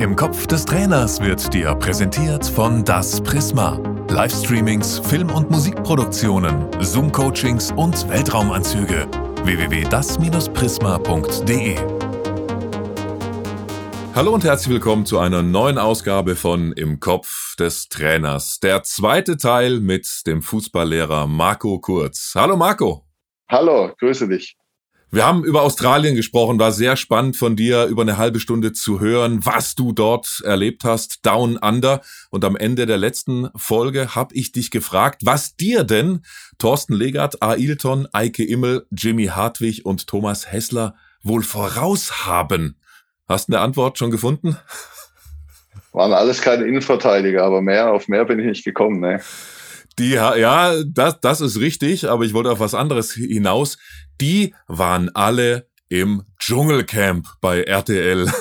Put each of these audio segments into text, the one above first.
Im Kopf des Trainers wird dir präsentiert von Das Prisma. Livestreamings, Film- und Musikproduktionen, Zoom-Coachings und Weltraumanzüge. www.das-prisma.de Hallo und herzlich willkommen zu einer neuen Ausgabe von Im Kopf des Trainers. Der zweite Teil mit dem Fußballlehrer Marco Kurz. Hallo Marco. Hallo, grüße dich. Wir haben über Australien gesprochen, war sehr spannend von dir über eine halbe Stunde zu hören, was du dort erlebt hast, Down Under. Und am Ende der letzten Folge habe ich dich gefragt, was dir denn Thorsten Legert, Ailton, Eike Immel, Jimmy Hartwig und Thomas Hessler wohl voraus haben. Hast du eine Antwort schon gefunden? Waren alles keine Innenverteidiger, aber mehr auf mehr bin ich nicht gekommen, ne? Die, ja, das, das ist richtig, aber ich wollte auf was anderes hinaus. Die waren alle im Dschungelcamp bei RTL.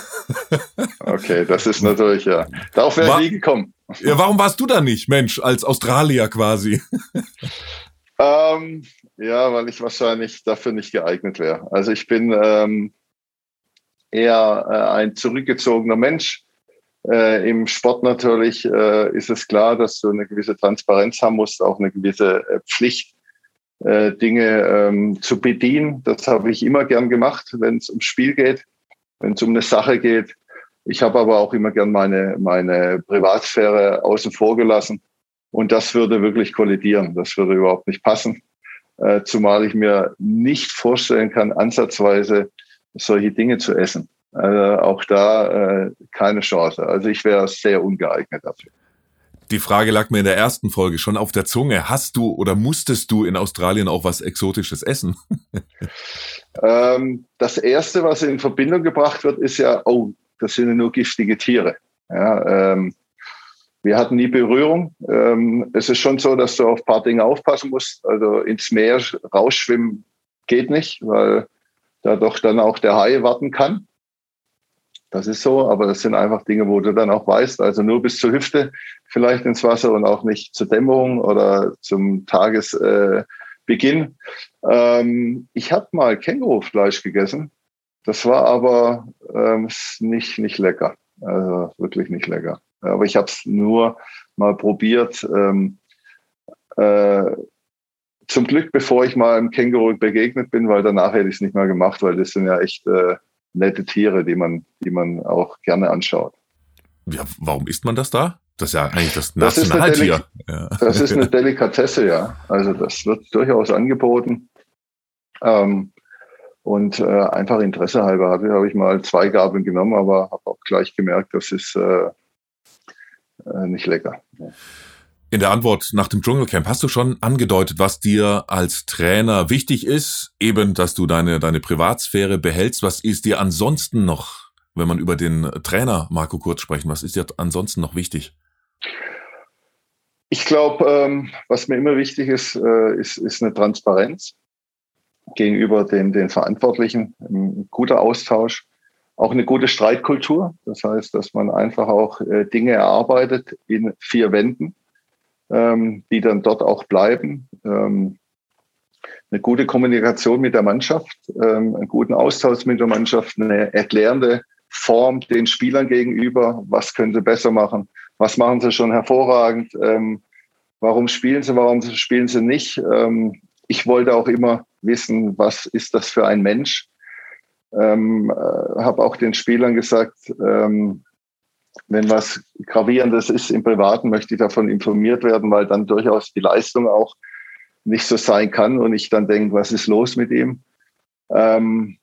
Okay, das ist natürlich, ja. Darauf wäre ich nie gekommen. Ja, warum warst du da nicht, Mensch, als Australier quasi? Ähm, ja, weil ich wahrscheinlich dafür nicht geeignet wäre. Also ich bin ähm, eher äh, ein zurückgezogener Mensch. Äh, Im Sport natürlich äh, ist es klar, dass du eine gewisse Transparenz haben musst, auch eine gewisse äh, Pflicht, äh, Dinge ähm, zu bedienen. Das habe ich immer gern gemacht, wenn es ums Spiel geht, wenn es um eine Sache geht. Ich habe aber auch immer gern meine, meine Privatsphäre außen vor gelassen. Und das würde wirklich kollidieren. Das würde überhaupt nicht passen. Äh, zumal ich mir nicht vorstellen kann, ansatzweise solche Dinge zu essen. Also auch da äh, keine Chance. Also ich wäre sehr ungeeignet dafür. Die Frage lag mir in der ersten Folge schon auf der Zunge. Hast du oder musstest du in Australien auch was Exotisches essen? ähm, das Erste, was in Verbindung gebracht wird, ist ja, oh, das sind ja nur giftige Tiere. Ja, ähm, wir hatten nie Berührung. Ähm, es ist schon so, dass du auf ein paar Dinge aufpassen musst. Also ins Meer rausschwimmen geht nicht, weil da doch dann auch der Hai warten kann. Das ist so, aber das sind einfach Dinge, wo du dann auch weißt, also nur bis zur Hüfte vielleicht ins Wasser und auch nicht zur Dämmerung oder zum Tagesbeginn. Äh, ähm, ich habe mal Kängurufleisch gegessen. Das war aber ähm, nicht, nicht lecker. Also wirklich nicht lecker. Aber ich habe es nur mal probiert. Ähm, äh, zum Glück, bevor ich mal einem Känguru begegnet bin, weil danach hätte ich es nicht mehr gemacht, weil das sind ja echt äh, nette Tiere, die man, die man auch gerne anschaut. Ja, warum isst man das da? Das ist ja eigentlich das Nationaltier. Das, das ist eine Delikatesse, ja. Also das wird durchaus angeboten. Ähm, und äh, einfach Interesse halber hatte, habe ich mal zwei Gabeln genommen, aber habe auch gleich gemerkt, das ist äh, äh, nicht lecker. Ja. In der Antwort nach dem Dschungelcamp hast du schon angedeutet, was dir als Trainer wichtig ist, eben, dass du deine, deine Privatsphäre behältst. Was ist dir ansonsten noch, wenn man über den Trainer Marco Kurz sprechen, was ist dir ansonsten noch wichtig? Ich glaube, ähm, was mir immer wichtig ist, äh, ist, ist eine Transparenz gegenüber den, den Verantwortlichen, ein guter Austausch, auch eine gute Streitkultur. Das heißt, dass man einfach auch äh, Dinge erarbeitet in vier Wänden ähm, die dann dort auch bleiben. Ähm, eine gute Kommunikation mit der Mannschaft, ähm, einen guten Austausch mit der Mannschaft, eine erklärende Form den Spielern gegenüber. Was können sie besser machen? Was machen sie schon hervorragend? Ähm, warum spielen sie? Warum spielen sie nicht? Ähm, ich wollte auch immer wissen, was ist das für ein Mensch? Ähm, äh, habe auch den Spielern gesagt, ähm, wenn was Gravierendes ist im Privaten, möchte ich davon informiert werden, weil dann durchaus die Leistung auch nicht so sein kann und ich dann denke, was ist los mit ihm? Ähm,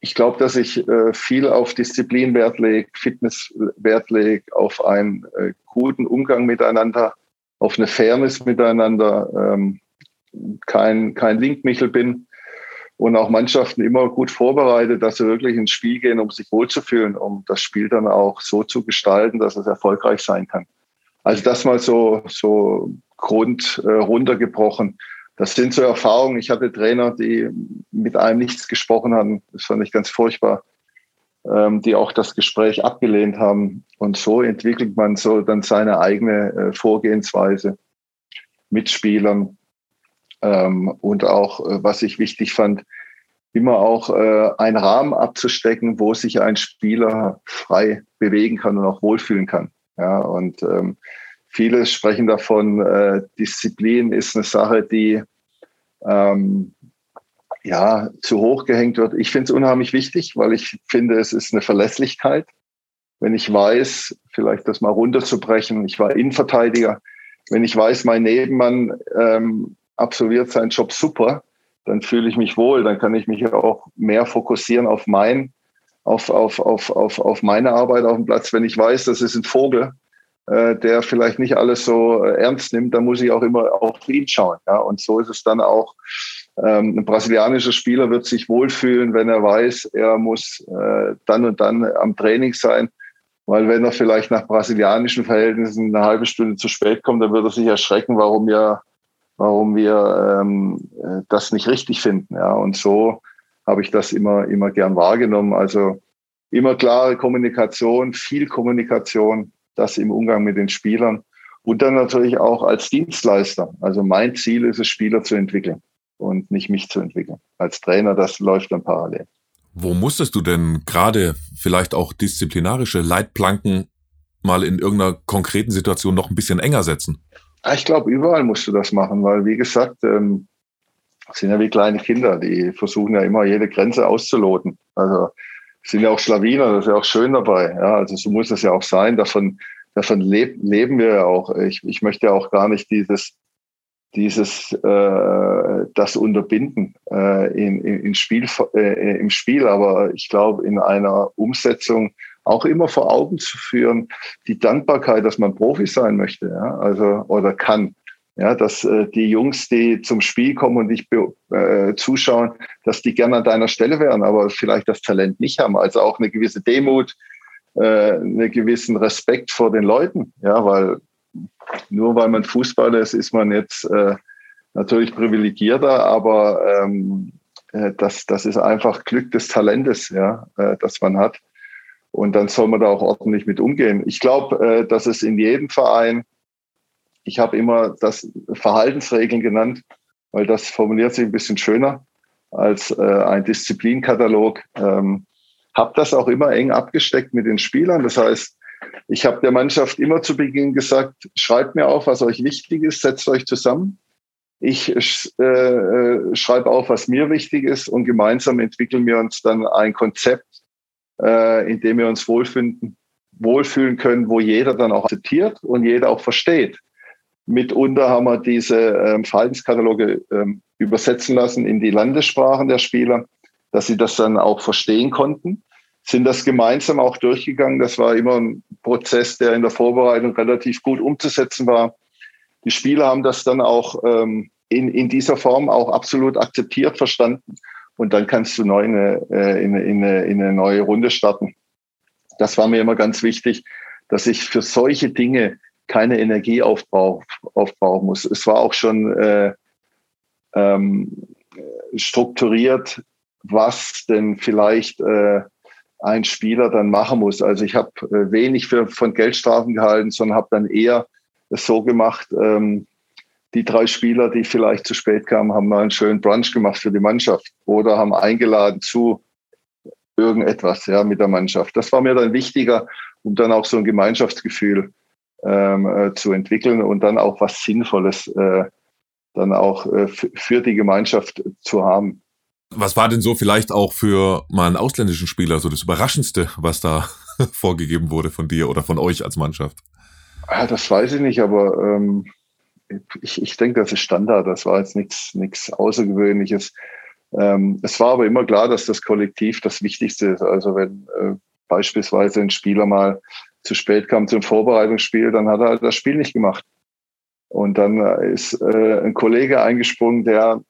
ich glaube, dass ich äh, viel auf Disziplin Wert lege, Fitness Wert lege, auf einen äh, guten Umgang miteinander, auf eine Fairness miteinander, ähm, kein, kein Linkmichel bin und auch Mannschaften immer gut vorbereitet, dass sie wirklich ins Spiel gehen, um sich wohlzufühlen, um das Spiel dann auch so zu gestalten, dass es erfolgreich sein kann. Also das mal so, so Grund äh, runtergebrochen. Das sind so Erfahrungen. Ich hatte Trainer, die mit einem nichts gesprochen haben. Das fand ich ganz furchtbar. Ähm, die auch das Gespräch abgelehnt haben. Und so entwickelt man so dann seine eigene äh, Vorgehensweise mit Spielern. Ähm, und auch, äh, was ich wichtig fand, immer auch äh, einen Rahmen abzustecken, wo sich ein Spieler frei bewegen kann und auch wohlfühlen kann. Ja, und ähm, viele sprechen davon, äh, Disziplin ist eine Sache, die ähm, ja zu hoch gehängt wird. Ich finde es unheimlich wichtig, weil ich finde, es ist eine Verlässlichkeit. Wenn ich weiß, vielleicht das mal runterzubrechen, ich war Innenverteidiger, wenn ich weiß, mein Nebenmann ähm, absolviert seinen Job super, dann fühle ich mich wohl, dann kann ich mich auch mehr fokussieren auf mein, auf, auf, auf, auf, auf meine Arbeit auf dem Platz. Wenn ich weiß, das ist ein Vogel, äh, der vielleicht nicht alles so äh, ernst nimmt, dann muss ich auch immer auf ihn schauen. Ja? Und so ist es dann auch. Ähm, ein brasilianischer Spieler wird sich wohlfühlen, wenn er weiß, er muss äh, dann und dann am Training sein. Weil wenn er vielleicht nach brasilianischen Verhältnissen eine halbe Stunde zu spät kommt, dann wird er sich erschrecken, warum wir, warum wir ähm, äh, das nicht richtig finden. Ja, und so habe ich das immer, immer gern wahrgenommen. Also immer klare Kommunikation, viel Kommunikation, das im Umgang mit den Spielern und dann natürlich auch als Dienstleister. Also mein Ziel ist es, Spieler zu entwickeln und nicht mich zu entwickeln. Als Trainer, das läuft dann parallel. Wo musstest du denn gerade vielleicht auch disziplinarische Leitplanken mal in irgendeiner konkreten Situation noch ein bisschen enger setzen? Ich glaube, überall musst du das machen, weil wie gesagt, ähm, sind ja wie kleine Kinder, die versuchen ja immer jede Grenze auszuloten. Also sind ja auch Schlawiner, das ist ja auch schön dabei. Ja, also so muss es ja auch sein. Davon, davon leb, leben wir ja auch. Ich, ich möchte ja auch gar nicht dieses dieses äh, das Unterbinden äh, in, in, in Spiel, äh, im Spiel, aber ich glaube in einer Umsetzung auch immer vor Augen zu führen, die Dankbarkeit, dass man Profi sein möchte, ja, also oder kann. Ja, dass äh, die Jungs, die zum Spiel kommen und dich äh, zuschauen, dass die gerne an deiner Stelle wären, aber vielleicht das Talent nicht haben. Also auch eine gewisse Demut, äh, einen gewissen Respekt vor den Leuten, ja, weil nur weil man Fußballer ist, ist man jetzt äh, natürlich privilegierter, aber ähm, äh, das, das ist einfach Glück des Talentes, ja, äh, das man hat. Und dann soll man da auch ordentlich mit umgehen. Ich glaube, äh, dass es in jedem Verein, ich habe immer das Verhaltensregeln genannt, weil das formuliert sich ein bisschen schöner als äh, ein Disziplinkatalog. Ähm, habe das auch immer eng abgesteckt mit den Spielern. Das heißt, ich habe der Mannschaft immer zu Beginn gesagt, schreibt mir auf, was euch wichtig ist, setzt euch zusammen. Ich äh, äh, schreibe auf, was mir wichtig ist und gemeinsam entwickeln wir uns dann ein Konzept, äh, in dem wir uns wohlfinden, wohlfühlen können, wo jeder dann auch akzeptiert und jeder auch versteht. Mitunter haben wir diese ähm, Verhaltenskataloge ähm, übersetzen lassen in die Landessprachen der Spieler, dass sie das dann auch verstehen konnten sind das gemeinsam auch durchgegangen. Das war immer ein Prozess, der in der Vorbereitung relativ gut umzusetzen war. Die Spieler haben das dann auch ähm, in, in dieser Form auch absolut akzeptiert, verstanden. Und dann kannst du neu äh, in, in, eine, in eine neue Runde starten. Das war mir immer ganz wichtig, dass ich für solche Dinge keine Energie aufbrauch, aufbrauchen muss. Es war auch schon äh, ähm, strukturiert, was denn vielleicht äh, ein Spieler dann machen muss. Also ich habe äh, wenig für, von Geldstrafen gehalten, sondern habe dann eher so gemacht, ähm, die drei Spieler, die vielleicht zu spät kamen, haben mal einen schönen Brunch gemacht für die Mannschaft oder haben eingeladen zu irgendetwas ja, mit der Mannschaft. Das war mir dann wichtiger, um dann auch so ein Gemeinschaftsgefühl ähm, äh, zu entwickeln und dann auch was Sinnvolles äh, dann auch äh, für die Gemeinschaft zu haben. Was war denn so vielleicht auch für mal einen ausländischen Spieler so das Überraschendste, was da vorgegeben wurde von dir oder von euch als Mannschaft? Ja, das weiß ich nicht, aber ähm, ich, ich denke, das ist Standard. Das war jetzt nichts nichts Außergewöhnliches. Ähm, es war aber immer klar, dass das Kollektiv das Wichtigste ist. Also wenn äh, beispielsweise ein Spieler mal zu spät kam zum Vorbereitungsspiel, dann hat er halt das Spiel nicht gemacht. Und dann ist äh, ein Kollege eingesprungen, der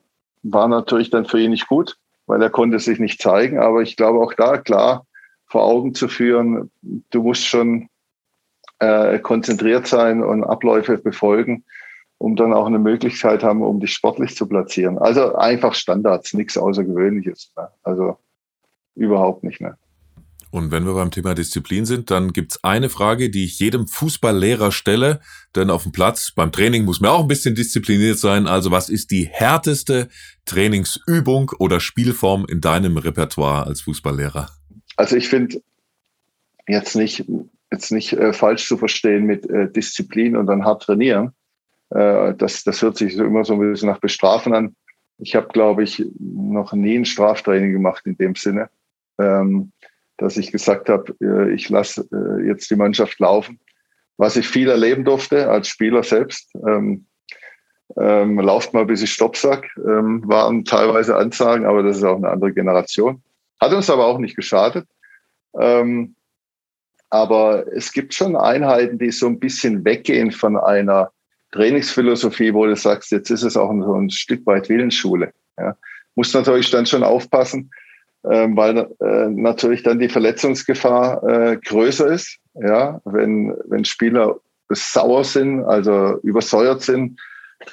war natürlich dann für ihn nicht gut, weil er konnte sich nicht zeigen. Aber ich glaube auch da klar vor Augen zu führen, du musst schon äh, konzentriert sein und Abläufe befolgen, um dann auch eine Möglichkeit haben, um dich sportlich zu platzieren. Also einfach Standards, nichts Außergewöhnliches. Ne? Also überhaupt nicht. Ne? Und wenn wir beim Thema Disziplin sind, dann gibt's eine Frage, die ich jedem Fußballlehrer stelle. Denn auf dem Platz, beim Training muss man auch ein bisschen diszipliniert sein. Also was ist die härteste Trainingsübung oder Spielform in deinem Repertoire als Fußballlehrer? Also ich finde jetzt nicht, jetzt nicht äh, falsch zu verstehen mit äh, Disziplin und dann hart trainieren. Äh, das, das hört sich so immer so ein bisschen nach Bestrafen an. Ich habe, glaube ich, noch nie ein Straftraining gemacht in dem Sinne. Ähm, dass ich gesagt habe, äh, ich lasse äh, jetzt die Mannschaft laufen. Was ich viel erleben durfte als Spieler selbst, ähm, ähm, lauft mal bis ich Stopp sag, ähm, waren teilweise Ansagen, aber das ist auch eine andere Generation. Hat uns aber auch nicht geschadet. Ähm, aber es gibt schon Einheiten, die so ein bisschen weggehen von einer Trainingsphilosophie, wo du sagst, jetzt ist es auch so ein Stück weit Willensschule. Ja. Muss natürlich dann schon aufpassen, ähm, weil äh, natürlich dann die Verletzungsgefahr äh, größer ist. Ja, wenn, wenn Spieler sauer sind, also übersäuert sind.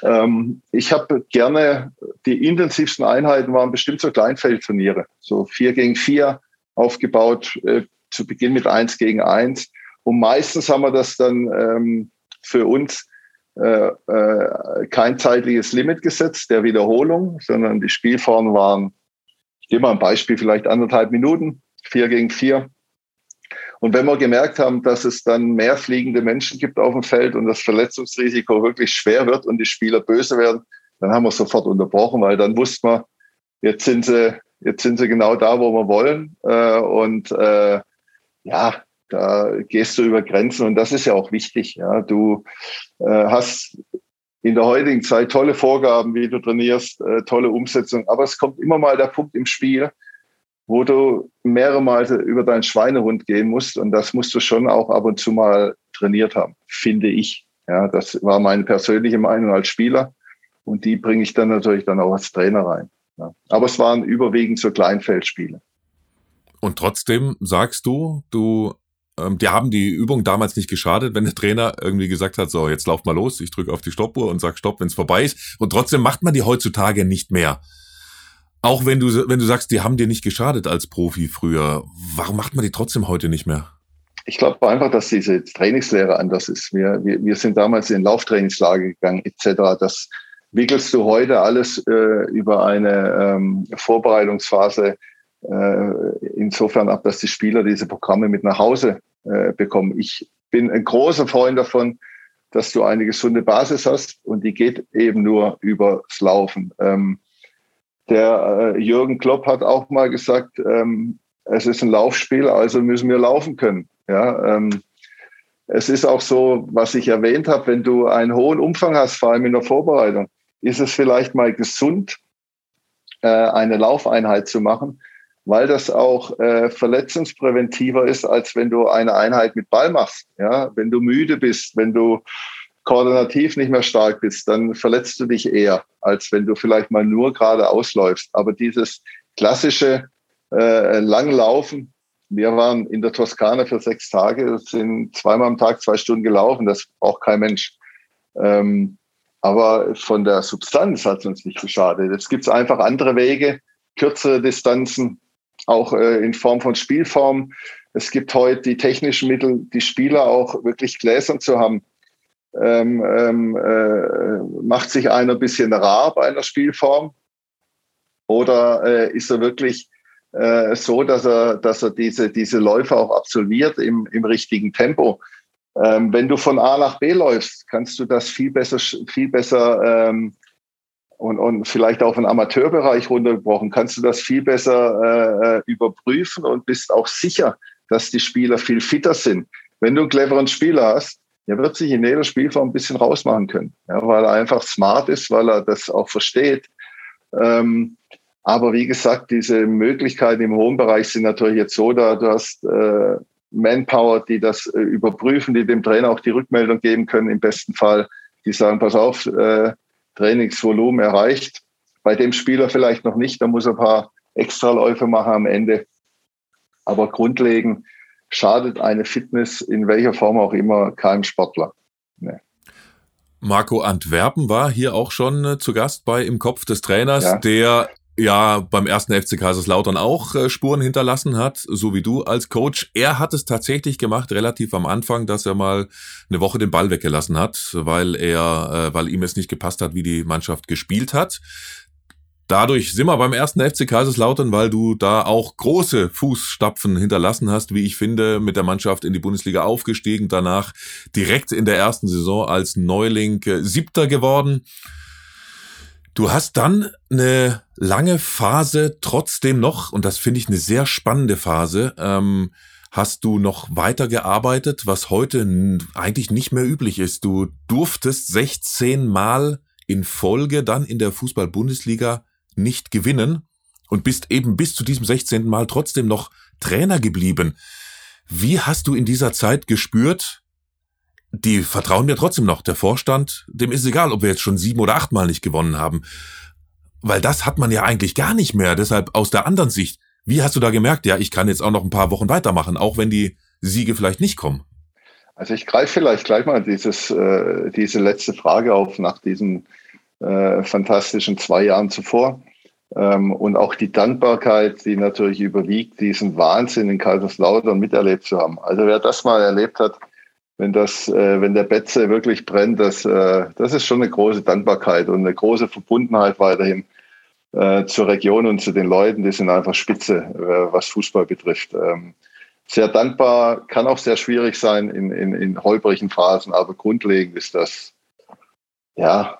Ähm, ich habe gerne, die intensivsten Einheiten waren bestimmt so Kleinfeldturniere, so vier gegen vier aufgebaut, äh, zu Beginn mit eins gegen eins. Und meistens haben wir das dann ähm, für uns kein zeitliches Limit gesetzt der Wiederholung, sondern die Spielformen waren ich gebe mal ein Beispiel, vielleicht anderthalb Minuten, vier gegen vier. Und wenn wir gemerkt haben, dass es dann mehr fliegende Menschen gibt auf dem Feld und das Verletzungsrisiko wirklich schwer wird und die Spieler böse werden, dann haben wir sofort unterbrochen, weil dann wussten wir, jetzt sind sie, jetzt sind sie genau da, wo wir wollen. Äh, und äh, ja, da gehst du über Grenzen und das ist ja auch wichtig. Ja, du äh, hast in der heutigen Zeit tolle Vorgaben, wie du trainierst, äh, tolle Umsetzung. Aber es kommt immer mal der Punkt im Spiel, wo du mehrere Mal über deinen Schweinehund gehen musst. Und das musst du schon auch ab und zu mal trainiert haben, finde ich. Ja, das war meine persönliche Meinung als Spieler. Und die bringe ich dann natürlich dann auch als Trainer rein. Ja. Aber es waren überwiegend so Kleinfeldspiele. Und trotzdem sagst du, du ähm, die haben die Übung damals nicht geschadet, wenn der Trainer irgendwie gesagt hat, so, jetzt lauf mal los, ich drücke auf die Stoppuhr und sag Stopp, wenn es vorbei ist. Und trotzdem macht man die heutzutage nicht mehr. Auch wenn du, wenn du sagst, die haben dir nicht geschadet als Profi früher, warum macht man die trotzdem heute nicht mehr? Ich glaube einfach, dass diese Trainingslehre anders ist. Wir, wir, wir sind damals in Lauftrainingslager gegangen, etc. Das wickelst du heute alles äh, über eine ähm, Vorbereitungsphase insofern ab, dass die Spieler diese Programme mit nach Hause äh, bekommen. Ich bin ein großer Freund davon, dass du eine gesunde Basis hast und die geht eben nur übers Laufen. Ähm, der äh, Jürgen Klopp hat auch mal gesagt, ähm, es ist ein Laufspiel, also müssen wir laufen können. Ja, ähm, es ist auch so, was ich erwähnt habe, wenn du einen hohen Umfang hast, vor allem in der Vorbereitung, ist es vielleicht mal gesund, äh, eine Laufeinheit zu machen, weil das auch äh, verletzungspräventiver ist, als wenn du eine Einheit mit Ball machst. Ja, wenn du müde bist, wenn du koordinativ nicht mehr stark bist, dann verletzt du dich eher, als wenn du vielleicht mal nur gerade ausläufst. Aber dieses klassische äh, Langlaufen, wir waren in der Toskana für sechs Tage, sind zweimal am Tag zwei Stunden gelaufen, das braucht kein Mensch. Ähm, aber von der Substanz hat es uns nicht geschadet. Jetzt gibt es einfach andere Wege, kürzere Distanzen, auch äh, in Form von Spielform. Es gibt heute die technischen Mittel, die Spieler auch wirklich gläsern zu haben. Ähm, ähm, äh, macht sich einer ein bisschen rar bei einer Spielform? Oder äh, ist er wirklich äh, so, dass er, dass er diese, diese Läufe auch absolviert im, im richtigen Tempo? Ähm, wenn du von A nach B läufst, kannst du das viel besser, viel besser ähm, und, und vielleicht auf den Amateurbereich runtergebrochen, kannst du das viel besser äh, äh, überprüfen und bist auch sicher, dass die Spieler viel fitter sind. Wenn du einen cleveren Spieler hast, der wird sich in jeder Spielform ein bisschen rausmachen können, ja, weil er einfach smart ist, weil er das auch versteht. Ähm, aber wie gesagt, diese Möglichkeiten im hohen Bereich sind natürlich jetzt so, da du hast äh, Manpower, die das äh, überprüfen, die dem Trainer auch die Rückmeldung geben können im besten Fall. Die sagen, pass auf, äh, Trainingsvolumen erreicht. Bei dem Spieler vielleicht noch nicht, da muss er ein paar Extraläufe machen am Ende. Aber grundlegend schadet eine Fitness in welcher Form auch immer keinem Sportler. Nee. Marco Antwerpen war hier auch schon äh, zu Gast bei Im Kopf des Trainers, ja. der ja beim ersten FC Kaiserslautern auch äh, Spuren hinterlassen hat, so wie du als Coach. Er hat es tatsächlich gemacht, relativ am Anfang, dass er mal eine Woche den Ball weggelassen hat, weil er, äh, weil ihm es nicht gepasst hat, wie die Mannschaft gespielt hat. Dadurch sind wir beim ersten FC Kaiserslautern, weil du da auch große Fußstapfen hinterlassen hast, wie ich finde, mit der Mannschaft in die Bundesliga aufgestiegen, danach direkt in der ersten Saison als Neuling äh, Siebter geworden. Du hast dann eine lange Phase trotzdem noch, und das finde ich eine sehr spannende Phase, ähm, hast du noch weitergearbeitet, was heute eigentlich nicht mehr üblich ist. Du durftest 16 Mal in Folge dann in der Fußball-Bundesliga nicht gewinnen und bist eben bis zu diesem 16. Mal trotzdem noch Trainer geblieben. Wie hast du in dieser Zeit gespürt, die vertrauen mir trotzdem noch. Der Vorstand, dem ist egal, ob wir jetzt schon sieben oder acht Mal nicht gewonnen haben. Weil das hat man ja eigentlich gar nicht mehr. Deshalb aus der anderen Sicht, wie hast du da gemerkt, ja, ich kann jetzt auch noch ein paar Wochen weitermachen, auch wenn die Siege vielleicht nicht kommen? Also ich greife vielleicht gleich mal dieses, äh, diese letzte Frage auf nach diesen äh, fantastischen zwei Jahren zuvor. Ähm, und auch die Dankbarkeit, die natürlich überwiegt, diesen Wahnsinn in Kaiserslautern miterlebt zu haben. Also wer das mal erlebt hat, wenn das, äh, wenn der Betze wirklich brennt, das, äh, das ist schon eine große Dankbarkeit und eine große Verbundenheit weiterhin äh, zur Region und zu den Leuten. Die sind einfach spitze, äh, was Fußball betrifft. Ähm, sehr dankbar, kann auch sehr schwierig sein in, in, in holprigen Phasen, aber grundlegend ist das ja,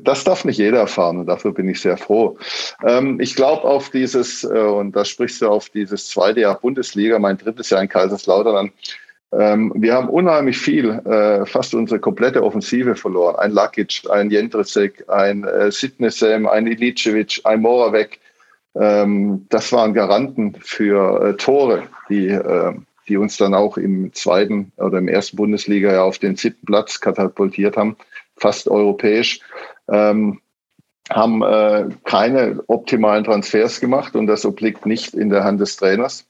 das darf nicht jeder erfahren und dafür bin ich sehr froh. Ähm, ich glaube auf dieses, äh, und da sprichst du auf dieses zweite Jahr Bundesliga, mein drittes Jahr in Kaiserslautern. Ähm, wir haben unheimlich viel, äh, fast unsere komplette Offensive verloren. Ein Lakic, ein Jendrzek, ein äh, Sidnesem, ein Ilicevic, ein Moravec. Ähm, das waren Garanten für äh, Tore, die, äh, die uns dann auch im zweiten oder im ersten Bundesliga ja auf den siebten Platz katapultiert haben fast europäisch, ähm, haben äh, keine optimalen Transfers gemacht und das obliegt nicht in der Hand des Trainers.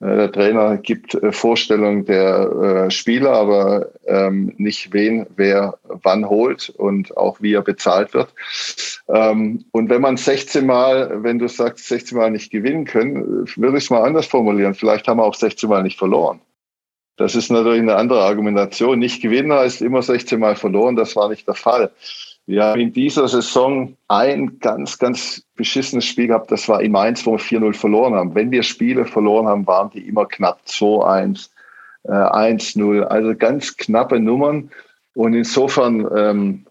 Äh, der Trainer gibt äh, Vorstellungen der äh, Spieler, aber ähm, nicht wen, wer wann holt und auch wie er bezahlt wird. Ähm, und wenn man 16 Mal, wenn du sagst, 16 Mal nicht gewinnen können, würde ich es mal anders formulieren. Vielleicht haben wir auch 16 Mal nicht verloren. Das ist natürlich eine andere Argumentation. Nicht gewinnen heißt immer 16 Mal verloren. Das war nicht der Fall. Wir in dieser Saison ein ganz, ganz beschissenes Spiel gehabt. Das war in Mainz, wo wir 4-0 verloren haben. Wenn wir Spiele verloren haben, waren die immer knapp 2-1, äh, 1-0. Also ganz knappe Nummern. Und insofern ähm,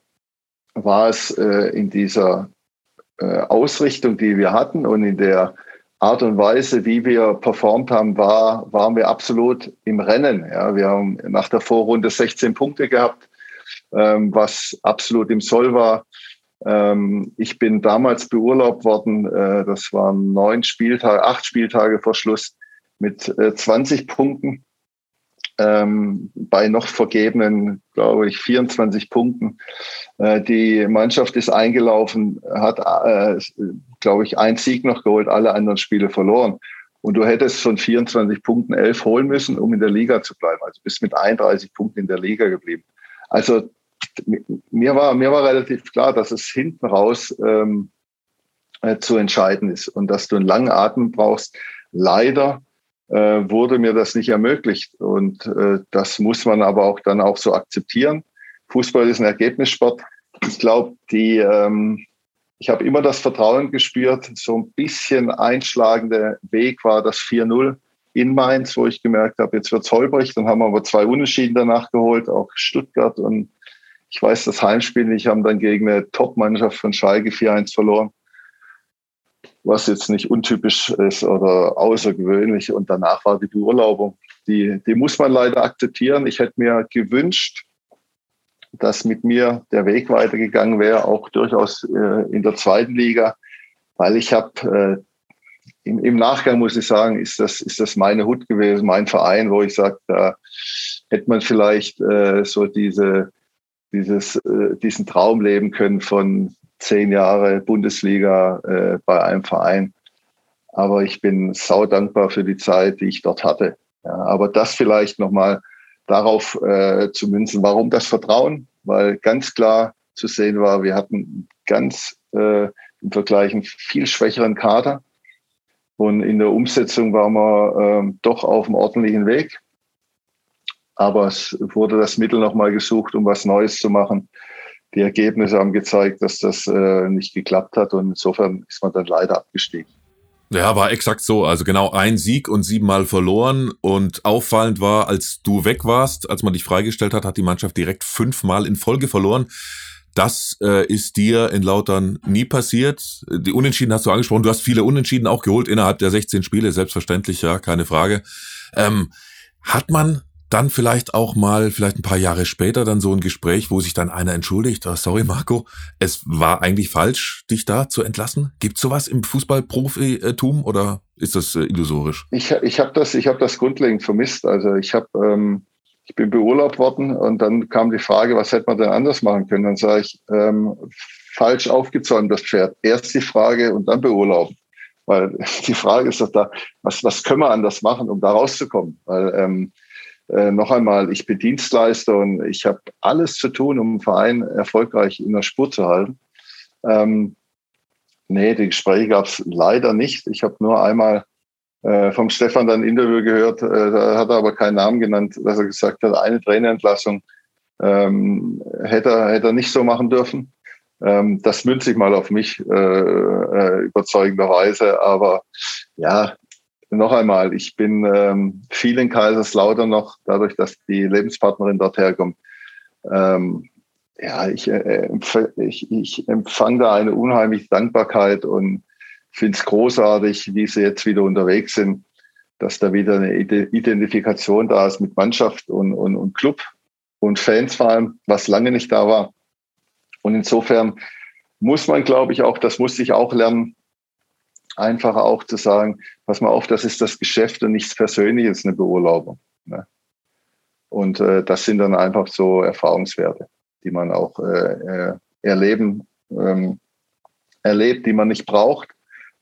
war es äh, in dieser äh, Ausrichtung, die wir hatten und in der Art und Weise, wie wir performt haben, war, waren wir absolut im Rennen. Ja, wir haben nach der Vorrunde 16 Punkte gehabt, ähm, was absolut im Soll war. Ähm, ich bin damals beurlaubt worden, äh, das waren neun Spieltage, acht Spieltage vor Schluss mit äh, 20 Punkten ähm, bei noch vergebenen, glaube ich, 24 Punkten. Äh, die Mannschaft ist eingelaufen, hat, äh, glaube ich, einen Sieg noch geholt, alle anderen Spiele verloren. Und du hättest von 24 Punkten elf holen müssen, um in der Liga zu bleiben. Also bist mit 31 Punkten in der Liga geblieben. Also mir war, mir war relativ klar, dass es hinten raus ähm, äh, zu entscheiden ist und dass du einen langen Atem brauchst. Leider äh, wurde mir das nicht ermöglicht. Und äh, das muss man aber auch dann auch so akzeptieren. Fußball ist ein Ergebnissport. Ich glaube, die, ähm, ich habe immer das Vertrauen gespürt. So ein bisschen einschlagender Weg war das 4-0 in Mainz, wo ich gemerkt habe, jetzt wird's holprig. Dann haben wir aber zwei Unentschieden danach geholt, auch Stuttgart und ich weiß, das Heimspiel nicht, haben dann gegen eine Top-Mannschaft von Schalke 4-1 verloren was jetzt nicht untypisch ist oder außergewöhnlich. Und danach war die Beurlaubung. Die, die muss man leider akzeptieren. Ich hätte mir gewünscht, dass mit mir der Weg weitergegangen wäre, auch durchaus äh, in der zweiten Liga, weil ich habe äh, im, im, Nachgang muss ich sagen, ist das, ist das meine Hut gewesen, mein Verein, wo ich sage, da hätte man vielleicht äh, so diese, dieses, äh, diesen Traum leben können von zehn Jahre Bundesliga äh, bei einem Verein. Aber ich bin sau dankbar für die Zeit, die ich dort hatte. Ja, aber das vielleicht nochmal darauf äh, zu münzen, warum das Vertrauen? Weil ganz klar zu sehen war, wir hatten ganz, äh, im Vergleich einen viel schwächeren Kader. Und in der Umsetzung waren wir ähm, doch auf dem ordentlichen Weg. Aber es wurde das Mittel nochmal gesucht, um was Neues zu machen. Die Ergebnisse haben gezeigt, dass das äh, nicht geklappt hat und insofern ist man dann leider abgestiegen. Ja, war exakt so. Also genau ein Sieg und siebenmal verloren. Und auffallend war, als du weg warst, als man dich freigestellt hat, hat die Mannschaft direkt fünfmal in Folge verloren. Das äh, ist dir in Lautern nie passiert. Die Unentschieden hast du angesprochen. Du hast viele Unentschieden auch geholt innerhalb der 16 Spiele, selbstverständlich, ja, keine Frage. Ähm, hat man dann vielleicht auch mal, vielleicht ein paar Jahre später, dann so ein Gespräch, wo sich dann einer entschuldigt, oh, sorry Marco, es war eigentlich falsch, dich da zu entlassen? Gibt sowas im Fußballprofitum oder ist das äh, illusorisch? Ich, ich habe das, hab das grundlegend vermisst. Also ich habe ähm, ich bin beurlaubt worden und dann kam die Frage, was hätte man denn anders machen können? Dann sage ich, ähm, falsch aufgezäumt das Pferd. Erst die Frage und dann beurlauben. Weil die Frage ist doch da, was, was können wir anders machen, um da rauszukommen? Weil ähm, äh, noch einmal, ich bin Dienstleister und ich habe alles zu tun, um einen Verein erfolgreich in der Spur zu halten. Ähm, nee, die Gespräche gab es leider nicht. Ich habe nur einmal äh, vom Stefan dann ein Interview gehört, äh, da hat er aber keinen Namen genannt, dass er gesagt hat, eine Trainerentlassung ähm, hätte, er, hätte er nicht so machen dürfen. Ähm, das münzt sich mal auf mich äh, äh, überzeugenderweise. Aber ja, noch einmal, ich bin ähm, viel in Kaiserslautern noch, dadurch, dass die Lebenspartnerin dort herkommt. Ähm, ja, ich, äh, ich, ich empfange da eine unheimliche Dankbarkeit und finde es großartig, wie sie jetzt wieder unterwegs sind, dass da wieder eine Identifikation da ist mit Mannschaft und, und, und Club und Fans vor allem, was lange nicht da war. Und insofern muss man, glaube ich, auch, das musste ich auch lernen, einfach auch zu sagen, pass mal auf, das ist das Geschäft und nichts Persönliches, eine Beurlaubung. Ne? Und äh, das sind dann einfach so Erfahrungswerte, die man auch äh, äh erleben, ähm, erlebt, die man nicht braucht,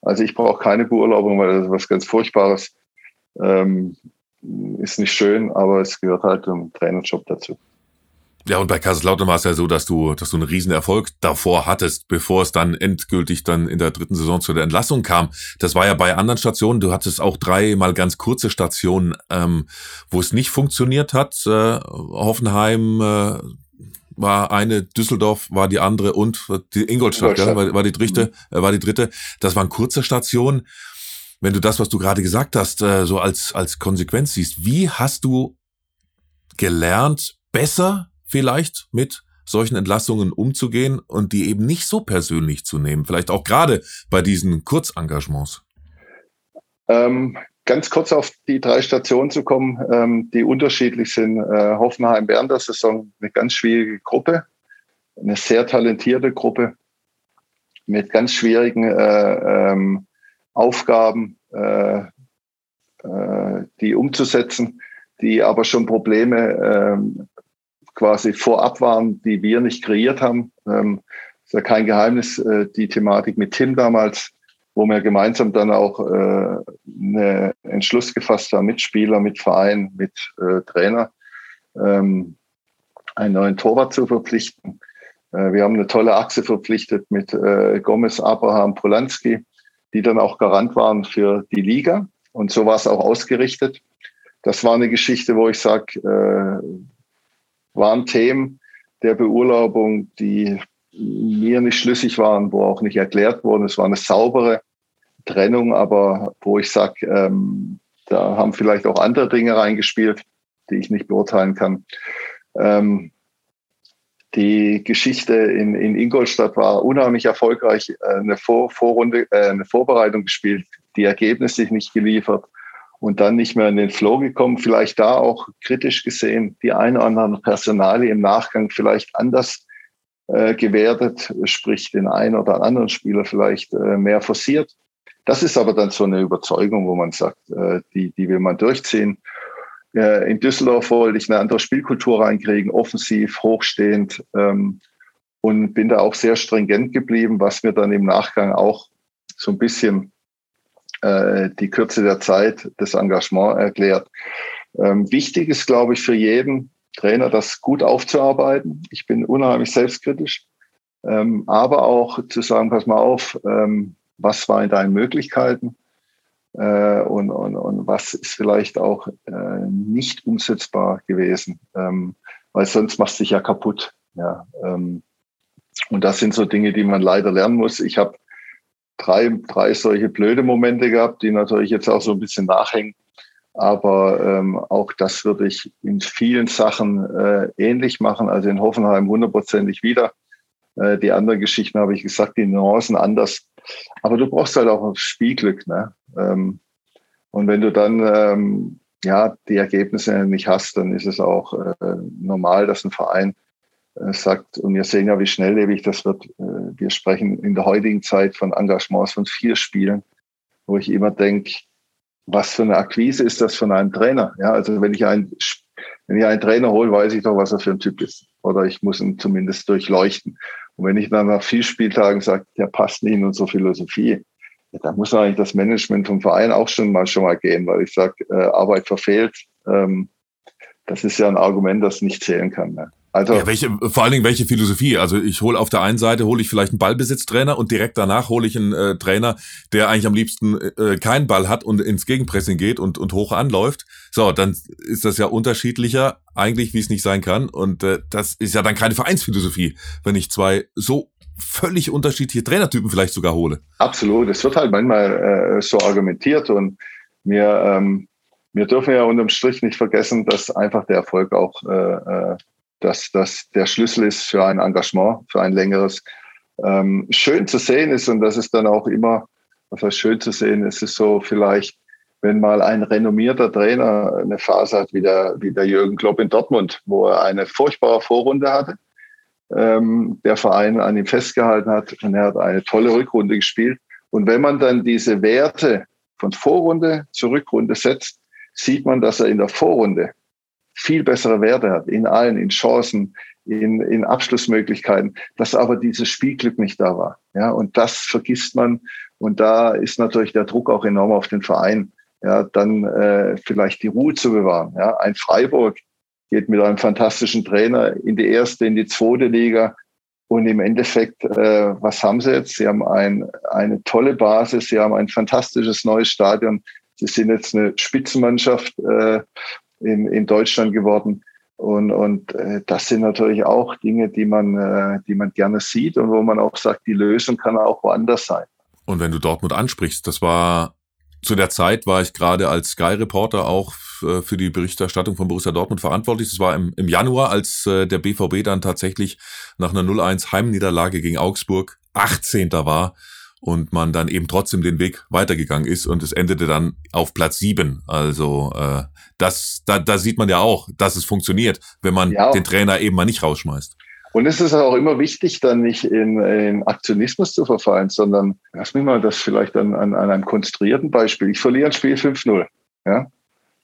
also ich brauche keine Beurlaubung, weil das ist was ganz Furchtbares. Ähm, ist nicht schön, aber es gehört halt zum Trainerjob dazu. Ja, und bei Kaiserslautern war es ja so, dass du, dass du einen riesen Erfolg davor hattest, bevor es dann endgültig dann in der dritten Saison zu der Entlassung kam. Das war ja bei anderen Stationen. Du hattest auch dreimal ganz kurze Stationen, ähm, wo es nicht funktioniert hat. Äh, Hoffenheim, äh, war eine, Düsseldorf war die andere und die Ingolstadt, Ingolstadt. War, war, die dritte, mhm. Äh, war die dritte. Das waren kurze Stationen. Wenn du das, was du gerade gesagt hast, äh, so als, als Konsequenz siehst, wie hast du gelernt, besser vielleicht mit solchen Entlassungen umzugehen und die eben nicht so persönlich zu nehmen? Vielleicht auch gerade bei diesen Kurzengagements. Ähm, ganz kurz auf die drei Stationen zu kommen, ähm, die unterschiedlich sind. Äh, Hoffenheim während der Saison eine ganz schwierige Gruppe, eine sehr talentierte Gruppe mit ganz schwierigen äh, ähm, Aufgaben, äh, äh die umzusetzen, die aber schon Probleme ähm, quasi vorab waren, die wir nicht kreiert haben. Ähm, ist ja kein Geheimnis, äh, die Thematik mit Tim damals wo wir gemeinsam dann auch äh, einen Entschluss gefasst haben mit Spieler, mit Verein, mit äh, Trainer, ähm, einen neuen Torwart zu verpflichten. Äh, wir haben eine tolle Achse verpflichtet mit äh, Gomez, Abraham, Polanski, die dann auch Garant waren für die Liga. Und so war es auch ausgerichtet. Das war eine Geschichte, wo ich sage, äh, waren Themen der Beurlaubung, die mir nicht schlüssig waren, wo auch nicht erklärt wurden. Es war eine saubere Trennung, aber wo ich sage, ähm, da haben vielleicht auch andere Dinge reingespielt, die ich nicht beurteilen kann. Ähm, die Geschichte in, in Ingolstadt war unheimlich erfolgreich, äh, eine Vor Vorrunde, äh, eine Vorbereitung gespielt, die Ergebnisse nicht geliefert und dann nicht mehr in den Flow gekommen. Vielleicht da auch kritisch gesehen, die eine oder andere Personalie im Nachgang vielleicht anders äh, gewertet, sprich den einen oder anderen Spieler vielleicht äh, mehr forciert. Das ist aber dann so eine Überzeugung, wo man sagt, äh, die, die will man durchziehen. Äh, in Düsseldorf wollte ich eine andere Spielkultur reinkriegen, offensiv, hochstehend ähm, und bin da auch sehr stringent geblieben, was mir dann im Nachgang auch so ein bisschen äh, die Kürze der Zeit, des Engagement erklärt. Ähm, wichtig ist, glaube ich, für jeden, Trainer, das gut aufzuarbeiten. Ich bin unheimlich selbstkritisch. ähm, aber auch zu sagen, pass mal auf, ähm, was waren deine Möglichkeiten äh, und, und, und was ist vielleicht auch äh, nicht umsetzbar gewesen, ähm, weil sonst machst du dich ja kaputt. Ja, ähm, und das sind so Dinge, die man leider lernen muss. Ich habe drei, drei solche blöde Momente gehabt, die natürlich jetzt auch so ein bisschen nachhängen. Aber ähm, auch das würde ich in vielen Sachen äh, ähnlich machen, also in Hoffenheim hundertprozentig wieder. Äh, die anderen Geschichten habe ich gesagt, die Nuancen anders. Aber du brauchst halt auch Spielglück. Ne? Ähm, und wenn du dann ähm, ja die Ergebnisse nicht hast, dann ist es auch äh, normal, dass ein Verein sagt, und wir sehen ja, wie schnelllebig das wird. Äh, wir sprechen in der heutigen Zeit von Engagements von vier Spielen, wo ich immer denke, was für eine Akquise ist das von einem Trainer? Ja, also wenn ich einen, wenn ich einen Trainer hole, weiß ich doch, was er für ein Typ ist. Oder ich muss ihn zumindest durchleuchten. Und wenn ich dann nach vier Spieltagen sage, der passt nicht in unsere Philosophie, ja, dann muss eigentlich das Management vom Verein auch schon mal schon mal gehen, weil ich sage, äh, Arbeit verfehlt. Ähm, das ist ja ein Argument, das nicht zählen kann. Ne? Also ja, welche, vor allen Dingen welche Philosophie? Also ich hole auf der einen Seite hole ich vielleicht einen Ballbesitztrainer und direkt danach hole ich einen äh, Trainer, der eigentlich am liebsten äh, keinen Ball hat und ins Gegenpressing geht und, und hoch anläuft. So, dann ist das ja unterschiedlicher eigentlich, wie es nicht sein kann. Und äh, das ist ja dann keine Vereinsphilosophie, wenn ich zwei so völlig unterschiedliche Trainertypen vielleicht sogar hole. Absolut. Es wird halt manchmal äh, so argumentiert und mir ähm, wir dürfen ja unterm Strich nicht vergessen, dass einfach der Erfolg auch äh, äh dass das der Schlüssel ist für ein Engagement, für ein längeres. Ähm, schön zu sehen ist, und das ist dann auch immer, was heißt schön zu sehen, ist es so vielleicht, wenn mal ein renommierter Trainer eine Phase hat, wie der, wie der Jürgen Klopp in Dortmund, wo er eine furchtbare Vorrunde hatte, ähm, der Verein an ihm festgehalten hat und er hat eine tolle Rückrunde gespielt. Und wenn man dann diese Werte von Vorrunde zur Rückrunde setzt, sieht man, dass er in der Vorrunde viel bessere Werte hat, in allen, in Chancen, in, in Abschlussmöglichkeiten, dass aber dieses Spielglück nicht da war. Ja, und das vergisst man. Und da ist natürlich der Druck auch enorm auf den Verein, ja, dann äh, vielleicht die Ruhe zu bewahren. Ja, ein Freiburg geht mit einem fantastischen Trainer in die erste, in die zweite Liga. Und im Endeffekt, äh, was haben sie jetzt? Sie haben ein, eine tolle Basis, sie haben ein fantastisches neues Stadion. Sie sind jetzt eine Spitzenmannschaft äh, in, in Deutschland geworden. Und, und äh, das sind natürlich auch Dinge, die man, äh, die man gerne sieht und wo man auch sagt, die Lösung kann auch woanders sein. Und wenn du Dortmund ansprichst, das war zu der Zeit war ich gerade als Sky-Reporter auch äh, für die Berichterstattung von Borussia Dortmund verantwortlich. Das war im, im Januar, als äh, der BVB dann tatsächlich nach einer 0-1 Heimniederlage gegen Augsburg 18. war und man dann eben trotzdem den Weg weitergegangen ist und es endete dann auf Platz sieben. Also äh, das, da, da sieht man ja auch, dass es funktioniert, wenn man ja. den Trainer eben mal nicht rausschmeißt. Und es ist auch immer wichtig, dann nicht in, in Aktionismus zu verfallen, sondern lass mich mal das vielleicht an, an, an einem konstruierten Beispiel. Ich verliere ein Spiel 5-0. Ja?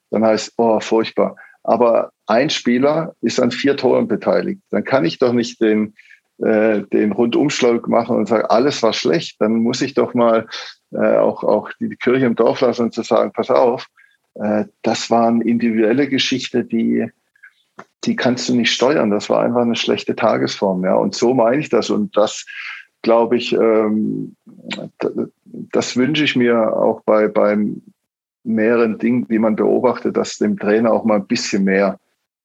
Dann heißt, oh, furchtbar. Aber ein Spieler ist an vier Toren beteiligt. Dann kann ich doch nicht den, äh, den Rundumschlag machen und sagen, alles war schlecht, dann muss ich doch mal äh, auch, auch die Kirche im Dorf lassen und zu sagen, pass auf, äh, das waren individuelle Geschichte, die, die kannst du nicht steuern. Das war einfach eine schlechte Tagesform. Ja. Und so meine ich das. Und das, glaube ich, ähm, das wünsche ich mir auch bei, bei mehreren Dingen, die man beobachtet, dass dem Trainer auch mal ein bisschen mehr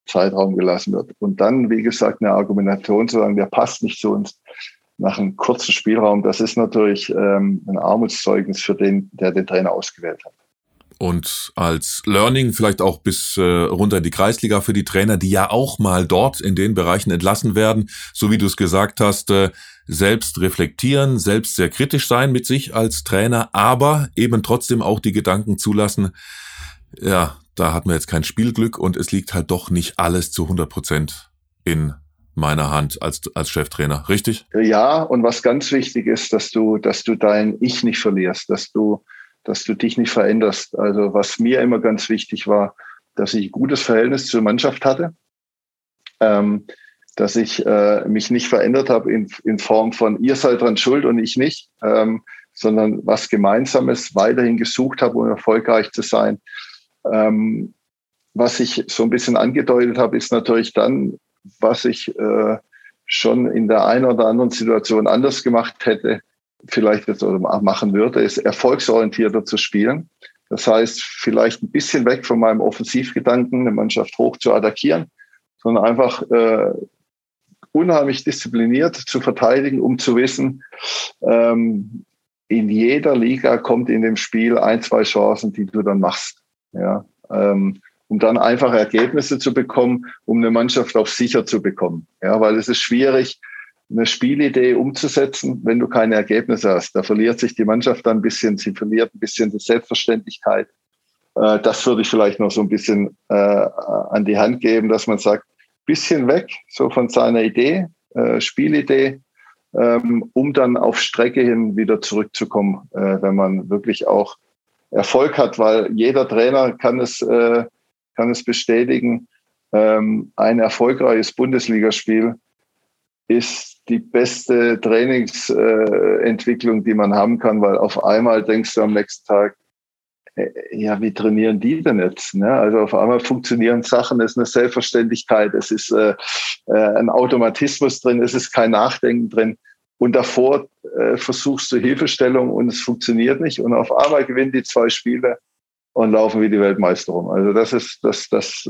Zeitraum gelassen wird. Und dann, wie gesagt, eine Argumentation zu sagen, der passt nicht zu uns nach einem kurzen Spielraum, das ist natürlich ähm, ein Armutszeugnis für den, der den Trainer ausgewählt hat. Und als Learning vielleicht auch bis äh, runter in die Kreisliga für die Trainer, die ja auch mal dort in den Bereichen entlassen werden, so wie du es gesagt hast, äh, selbst reflektieren, selbst sehr kritisch sein mit sich als Trainer, aber eben trotzdem auch die Gedanken zulassen, ja, da hat man jetzt kein Spielglück und es liegt halt doch nicht alles zu 100 Prozent in meiner Hand als, als Cheftrainer, richtig? Ja, und was ganz wichtig ist, dass du, dass du dein Ich nicht verlierst, dass du, dass du dich nicht veränderst. Also was mir immer ganz wichtig war, dass ich ein gutes Verhältnis zur Mannschaft hatte, ähm, dass ich äh, mich nicht verändert habe in, in Form von ihr seid dran schuld und ich nicht, ähm, sondern was Gemeinsames weiterhin gesucht habe, um erfolgreich zu sein. Ähm, was ich so ein bisschen angedeutet habe, ist natürlich dann, was ich äh, schon in der einen oder anderen Situation anders gemacht hätte, vielleicht jetzt oder machen würde, ist erfolgsorientierter zu spielen. Das heißt, vielleicht ein bisschen weg von meinem Offensivgedanken, eine Mannschaft hoch zu attackieren, sondern einfach äh, unheimlich diszipliniert zu verteidigen, um zu wissen, ähm, in jeder Liga kommt in dem Spiel ein, zwei Chancen, die du dann machst. Ja, ähm, um dann einfach Ergebnisse zu bekommen, um eine Mannschaft auf sicher zu bekommen. Ja, weil es ist schwierig, eine Spielidee umzusetzen, wenn du keine Ergebnisse hast. Da verliert sich die Mannschaft dann ein bisschen, sie verliert ein bisschen die Selbstverständlichkeit. Äh, das würde ich vielleicht noch so ein bisschen äh, an die Hand geben, dass man sagt, bisschen weg so von seiner Idee, äh, Spielidee, ähm, um dann auf Strecke hin wieder zurückzukommen, wenn man wirklich auch Erfolg hat, weil jeder Trainer kann es, kann es bestätigen, ähm, ein erfolgreiches Bundesligaspiel ist die beste Trainingsentwicklung, die man haben kann, weil auf einmal denkst du am nächsten Tag, äh, ja, wie trainieren die denn jetzt? Ne? Also auf einmal funktionieren Sachen, es ist eine Selbstverständlichkeit, es ist äh, äh, ein Automatismus drin, es ist kein Nachdenken drin. Und davor äh, versuchst du Hilfestellung und es funktioniert nicht. Und auf einmal gewinnen die zwei Spiele und laufen wie die Weltmeister rum. Also das ist, das, das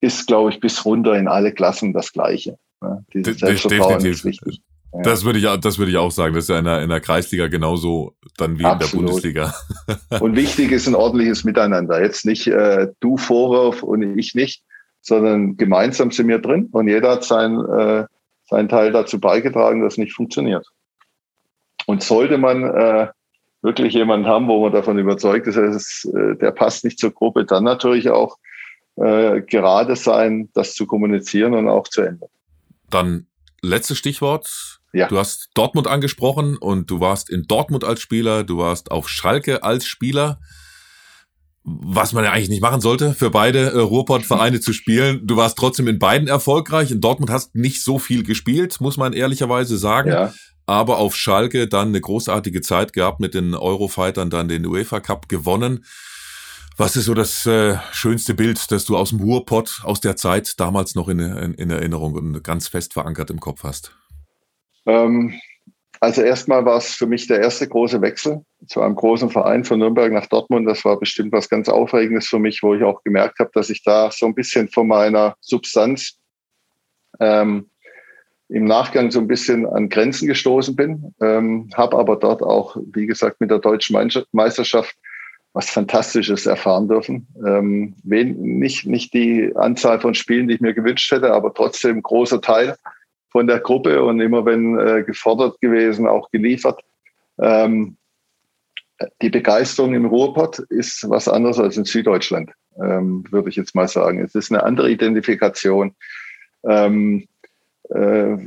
ist, glaube ich, bis runter in alle Klassen das Gleiche. Ja, dieses Definitiv. wichtig. Ja. Das würde ich, das würde ich auch sagen. Das ist ja in der, in der Kreisliga genauso dann wie Absolut. in der Bundesliga. und wichtig ist ein ordentliches Miteinander. Jetzt nicht äh, du Vorwurf und ich nicht, sondern gemeinsam sind wir drin und jeder hat sein, äh, seinen Teil dazu beigetragen, dass es nicht funktioniert. Und sollte man äh, wirklich jemanden haben, wo man davon überzeugt ist, ist äh, der passt nicht zur Gruppe, dann natürlich auch äh, gerade sein, das zu kommunizieren und auch zu ändern. Dann letztes Stichwort. Ja. Du hast Dortmund angesprochen und du warst in Dortmund als Spieler, du warst auf Schalke als Spieler. Was man ja eigentlich nicht machen sollte, für beide äh, Ruhrpott-Vereine zu spielen. Du warst trotzdem in beiden erfolgreich. In Dortmund hast nicht so viel gespielt, muss man ehrlicherweise sagen. Ja. Aber auf Schalke dann eine großartige Zeit gehabt mit den Eurofightern, dann den UEFA Cup gewonnen. Was ist so das äh, schönste Bild, das du aus dem Ruhrpott, aus der Zeit damals noch in, in, in Erinnerung und ganz fest verankert im Kopf hast? Ähm, also erstmal war es für mich der erste große Wechsel zu einem großen Verein von Nürnberg nach Dortmund. Das war bestimmt was ganz Aufregendes für mich, wo ich auch gemerkt habe, dass ich da so ein bisschen von meiner Substanz ähm, im Nachgang so ein bisschen an Grenzen gestoßen bin, ähm, habe aber dort auch, wie gesagt, mit der deutschen Meisterschaft was Fantastisches erfahren dürfen. Ähm, nicht, nicht die Anzahl von Spielen, die ich mir gewünscht hätte, aber trotzdem großer Teil von der Gruppe und immer wenn äh, gefordert gewesen, auch geliefert. Ähm, die Begeisterung im Ruhrpott ist was anderes als in Süddeutschland, ähm, würde ich jetzt mal sagen. Es ist eine andere Identifikation. Ähm, äh,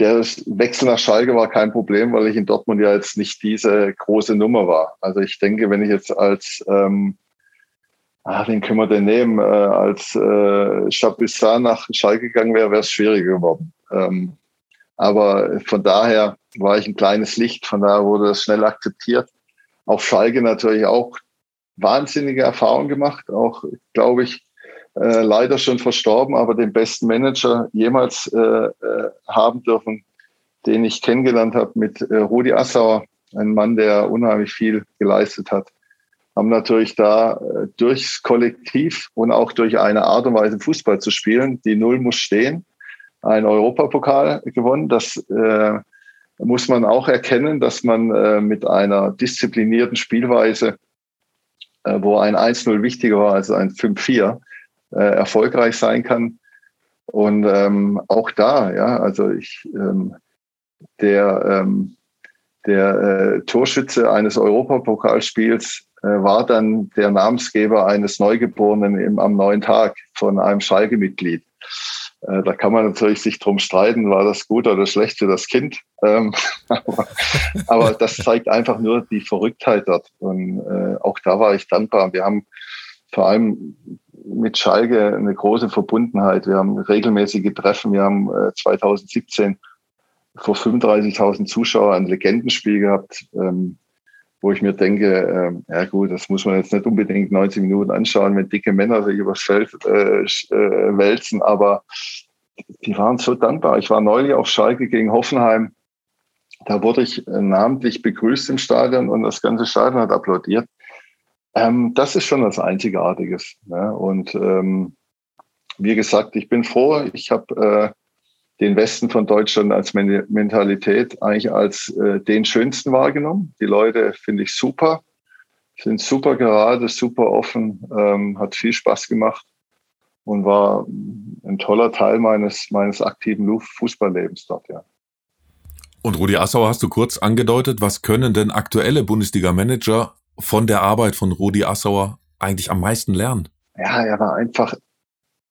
der Wechsel nach Schalke war kein Problem, weil ich in Dortmund ja jetzt nicht diese große Nummer war. Also ich denke, wenn ich jetzt als, ähm, ah, wen können wir denn nehmen, äh, als äh, Chapuisat nach Schalke gegangen wäre, wäre es schwieriger geworden. Ähm, aber von daher war ich ein kleines Licht, von daher wurde das schnell akzeptiert. Auf Schalke natürlich auch wahnsinnige Erfahrungen gemacht, auch, glaube ich, äh, leider schon verstorben, aber den besten Manager jemals äh, äh, haben dürfen, den ich kennengelernt habe mit äh, Rudi Assauer, ein Mann, der unheimlich viel geleistet hat. Haben natürlich da äh, durchs Kollektiv und auch durch eine Art und Weise Fußball zu spielen, die Null muss stehen, einen Europapokal gewonnen. Das äh, muss man auch erkennen, dass man äh, mit einer disziplinierten Spielweise, äh, wo ein 1-0 wichtiger war als ein 5-4, äh, erfolgreich sein kann. Und ähm, auch da, ja, also ich, ähm, der, ähm, der äh, Torschütze eines Europapokalspiels war dann der Namensgeber eines Neugeborenen im, am neuen Tag von einem Schalke-Mitglied. Äh, da kann man natürlich sich drum streiten, war das gut oder schlecht für das Kind. Ähm, aber, aber, das zeigt einfach nur die Verrücktheit dort. Und äh, auch da war ich dankbar. Wir haben vor allem mit Schalke eine große Verbundenheit. Wir haben regelmäßige Treffen. Wir haben äh, 2017 vor 35.000 Zuschauern ein Legendenspiel gehabt, ähm, wo ich mir denke, ähm, ja gut, das muss man jetzt nicht unbedingt 90 Minuten anschauen, wenn dicke Männer sich übers Feld äh, äh, wälzen, aber die waren so dankbar. Ich war neulich auf Schalke gegen Hoffenheim. Da wurde ich äh, namentlich begrüßt im Stadion und das ganze Stadion hat applaudiert. Ähm, das ist schon was Einzigartiges. Ne? Und ähm, wie gesagt, ich bin froh. Ich habe äh, den Westen von Deutschland als Mentalität eigentlich als äh, den schönsten wahrgenommen. Die Leute finde ich super, sind super gerade, super offen, ähm, hat viel Spaß gemacht und war ein toller Teil meines, meines aktiven Fußballlebens dort, ja. Und Rudi Assauer hast du kurz angedeutet, was können denn aktuelle Bundesliga-Manager von der Arbeit von Rudi Assauer eigentlich am meisten lernen? Ja, er war einfach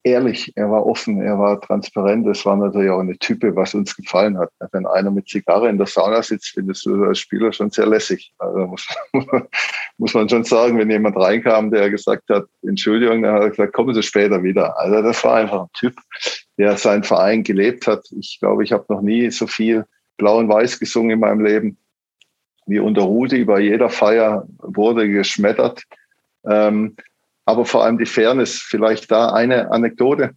ehrlich, er war offen, er war transparent. Das war natürlich auch eine Type, was uns gefallen hat. Wenn einer mit Zigarre in der Sauna sitzt, findest du als Spieler schon sehr lässig. Also muss, muss man schon sagen, wenn jemand reinkam, der gesagt hat, Entschuldigung, dann hat er gesagt, kommen Sie später wieder. Also das war einfach ein Typ, der seinen Verein gelebt hat. Ich glaube, ich habe noch nie so viel Blau und Weiß gesungen in meinem Leben wie unter Rudi. Bei jeder Feier wurde geschmettert. Ähm, aber vor allem die Fairness. Vielleicht da eine Anekdote.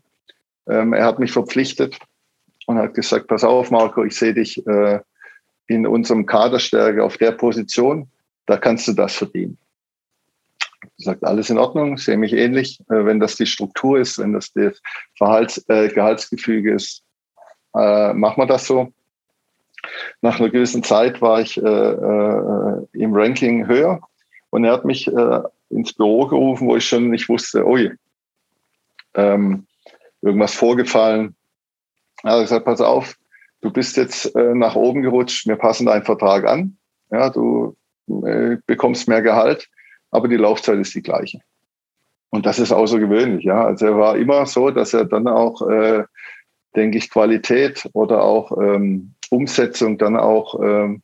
Ähm, er hat mich verpflichtet und hat gesagt, pass auf, Marco, ich sehe dich äh, in unserem Kaderstärke auf der Position, da kannst du das verdienen. Ich sagt, alles in Ordnung, sehe mich ähnlich. Äh, wenn das die Struktur ist, wenn das das Verhalts, äh, Gehaltsgefüge ist, äh, machen wir das so. Nach einer gewissen Zeit war ich äh, äh, im Ranking höher und er hat mich ins Büro gerufen, wo ich schon nicht wusste, ui, ähm, irgendwas vorgefallen. Er hat gesagt, pass auf, du bist jetzt äh, nach oben gerutscht, wir passen deinen Vertrag an, ja, du äh, bekommst mehr Gehalt, aber die Laufzeit ist die gleiche. Und das ist außergewöhnlich, ja. Also er war immer so, dass er dann auch, äh, denke ich, Qualität oder auch ähm, Umsetzung dann auch ähm,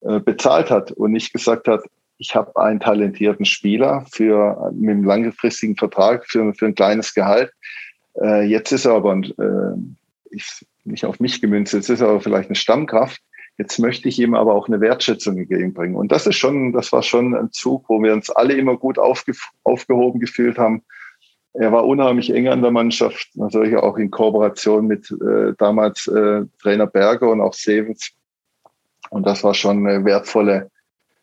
äh, bezahlt hat und nicht gesagt hat, ich habe einen talentierten Spieler für mit einem langfristigen Vertrag für, für ein kleines Gehalt. Äh, jetzt ist er aber äh, ich, nicht auf mich gemünzt, jetzt ist er aber vielleicht eine Stammkraft. Jetzt möchte ich ihm aber auch eine Wertschätzung entgegenbringen. Und das ist schon, das war schon ein Zug, wo wir uns alle immer gut aufge, aufgehoben gefühlt haben. Er war unheimlich eng an der Mannschaft, natürlich auch in Kooperation mit äh, damals äh, Trainer Berger und auch Sevens. Und das war schon eine wertvolle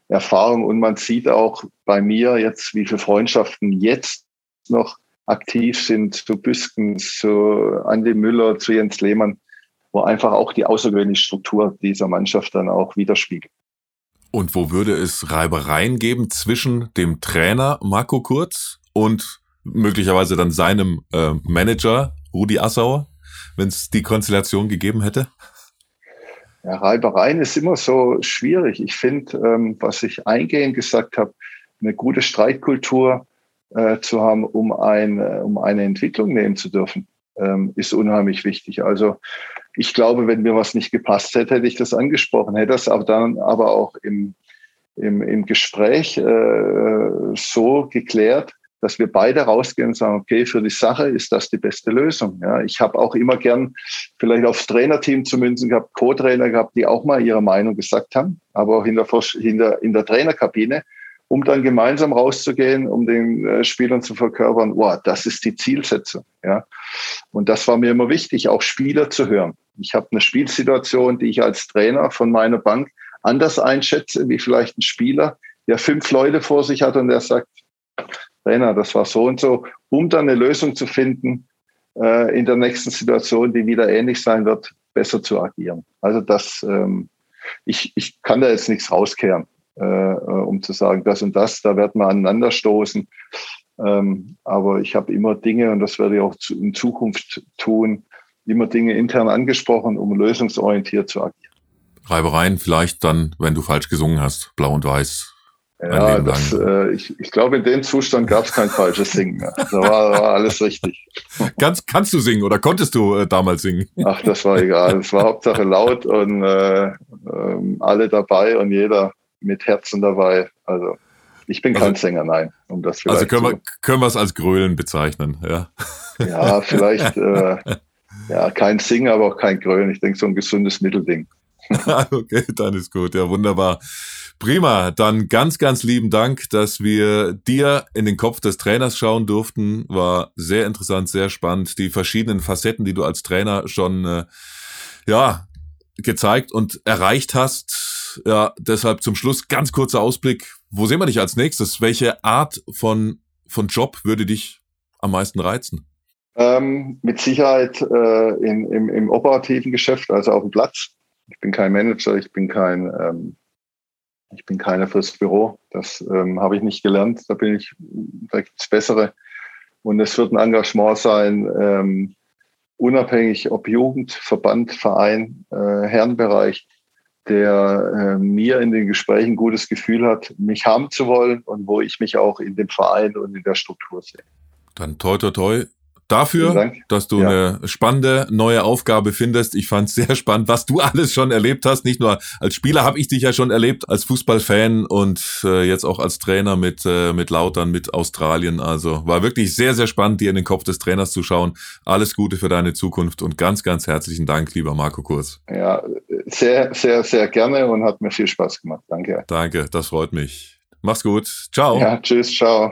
Erfahrung. Und man sieht auch bei mir jetzt, wie viele Freundschaften jetzt noch aktiv sind zu Büskens, zu Andi Müller, zu Jens Lehmann, wo einfach auch die außergewöhnliche Struktur dieser Mannschaft dann auch widerspiegelt. Und wo würde es Reibereien geben zwischen dem Trainer Marco Kurz und möglicherweise dann seinem äh, Manager Rudi Assauer, wenn es die Konstellation gegeben hätte? Ja, Reibereien ist immer so schwierig. Ich finde, ähm, was ich eingehend gesagt habe, eine gute Streitkultur äh, zu haben, um, ein, äh, um eine Entwicklung nehmen zu dürfen, ähm, ist unheimlich wichtig. Also ich glaube, wenn mir was nicht gepasst hätte, hätte ich das angesprochen, hätte das aber dann aber auch im, im, im Gespräch äh, so geklärt, dass wir beide rausgehen und sagen, okay, für die Sache ist das die beste Lösung. Ja, ich habe auch immer gern vielleicht aufs Trainerteam zu münzen gehabt, Co-Trainer gehabt, die auch mal ihre Meinung gesagt haben, aber auch in der, der, in der Trainerkabine, um dann gemeinsam rauszugehen, um den äh, Spielern zu verkörpern, wow, das ist die Zielsetzung. Ja, und das war mir immer wichtig, auch Spieler zu hören. Ich habe eine Spielsituation, die ich als Trainer von meiner Bank anders einschätze, wie vielleicht ein Spieler, der fünf Leute vor sich hat und der sagt, Trainer, das war so und so, um dann eine Lösung zu finden, äh, in der nächsten Situation, die wieder ähnlich sein wird, besser zu agieren. Also das, ähm, ich, ich kann da jetzt nichts rauskehren, äh, äh um zu sagen, das und das, da wird man aneinander stoßen. Ähm, aber ich habe immer Dinge, und das werde ich auch zu, in Zukunft tun, immer Dinge intern angesprochen, um lösungsorientiert zu agieren. Reibereien vielleicht dann, wenn du falsch gesungen hast, blau und weiß, ja, das, äh, ich, ich glaube, in dem Zustand gab es kein falsches Singen mehr. Da war, war alles richtig. Kannst, kannst du singen oder konntest du äh, damals singen? Ach, das war egal. Es war Hauptsache laut und äh, äh, alle dabei und jeder mit Herzen dabei. Also ich bin kein also, Sänger, nein. Um das also können wir, können wir es als Grölen bezeichnen, ja? Ja, vielleicht äh, ja, kein Singen, aber auch kein Grölen. Ich denke, so ein gesundes Mittelding. okay, dann ist gut. Ja, wunderbar. Prima, dann ganz, ganz lieben Dank, dass wir dir in den Kopf des Trainers schauen durften. War sehr interessant, sehr spannend. Die verschiedenen Facetten, die du als Trainer schon äh, ja gezeigt und erreicht hast. Ja, deshalb zum Schluss ganz kurzer Ausblick. Wo sehen wir dich als nächstes? Welche Art von von Job würde dich am meisten reizen? Ähm, mit Sicherheit äh, in, im, im operativen Geschäft, also auf dem Platz. Ich bin kein Manager, ich bin kein, ähm, ich bin keiner fürs Büro. Das ähm, habe ich nicht gelernt. Da bin ich, da gibt's bessere. Und es wird ein Engagement sein, ähm, unabhängig ob Jugend, Verband, Verein, äh, Herrenbereich, der äh, mir in den Gesprächen ein gutes Gefühl hat, mich haben zu wollen und wo ich mich auch in dem Verein und in der Struktur sehe. Dann toi toi toi dafür, dass du ja. eine spannende neue Aufgabe findest. Ich fand es sehr spannend, was du alles schon erlebt hast. Nicht nur als Spieler habe ich dich ja schon erlebt, als Fußballfan und äh, jetzt auch als Trainer mit, äh, mit Lautern, mit Australien. Also war wirklich sehr, sehr spannend, dir in den Kopf des Trainers zu schauen. Alles Gute für deine Zukunft und ganz, ganz herzlichen Dank, lieber Marco Kurz. Ja, sehr, sehr, sehr gerne und hat mir viel Spaß gemacht. Danke. Danke, das freut mich. Mach's gut. Ciao. Ja, tschüss, ciao.